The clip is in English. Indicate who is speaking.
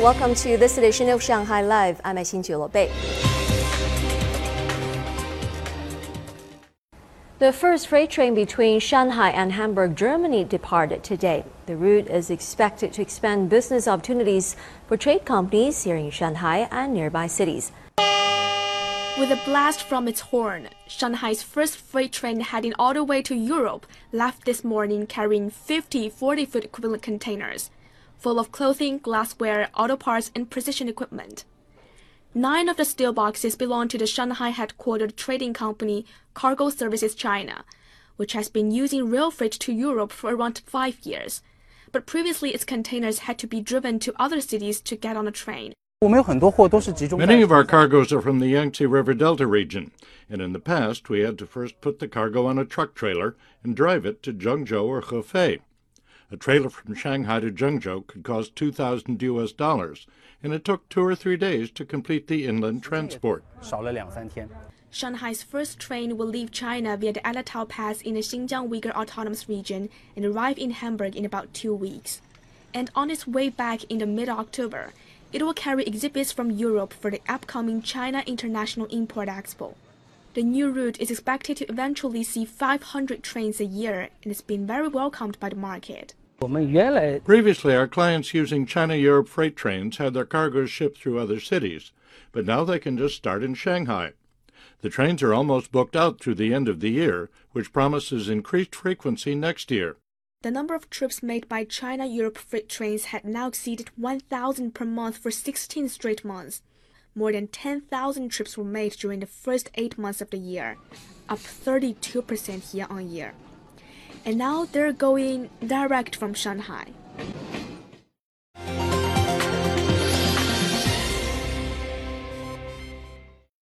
Speaker 1: Welcome to this edition of Shanghai Live. I'm Xin Bei. The first freight train between Shanghai and Hamburg, Germany departed today. The route is expected to expand business opportunities for trade companies here in Shanghai and nearby cities.
Speaker 2: With a blast from its horn, Shanghai's first freight train heading all the way to Europe left this morning carrying 50 40 foot equivalent containers, full of clothing, glassware, auto parts, and precision equipment. Nine of the steel boxes belong to the Shanghai headquartered trading company Cargo Services China, which has been using rail freight to Europe for around five years. But previously, its containers had to be driven to other cities to get on a train.
Speaker 3: Many of our cargoes are from the Yangtze River Delta region, and in the past we had to first put the cargo on a truck trailer and drive it to Zhengzhou or Hefei. A trailer from Shanghai to Zhengzhou could cost 2,000 US dollars, and it took two or three days to complete the inland transport.
Speaker 2: Shanghai's first train will leave China via the Alataw Pass in the Xinjiang Uyghur Autonomous Region and arrive in Hamburg in about two weeks. And on its way back in the mid October, it will carry exhibits from Europe for the upcoming China International Import Expo. The new route is expected to eventually see 500 trains a year and has been very welcomed by the market.
Speaker 3: Previously, our clients using China Europe freight trains had their cargoes shipped through other cities, but now they can just start in Shanghai. The trains are almost booked out through the end of the year, which promises increased frequency next year.
Speaker 2: The number of trips made by China Europe freight trains had now exceeded 1,000 per month for 16 straight months. More than 10,000 trips were made during the first eight months of the year, up 32% year on year and now they're going direct from Shanghai.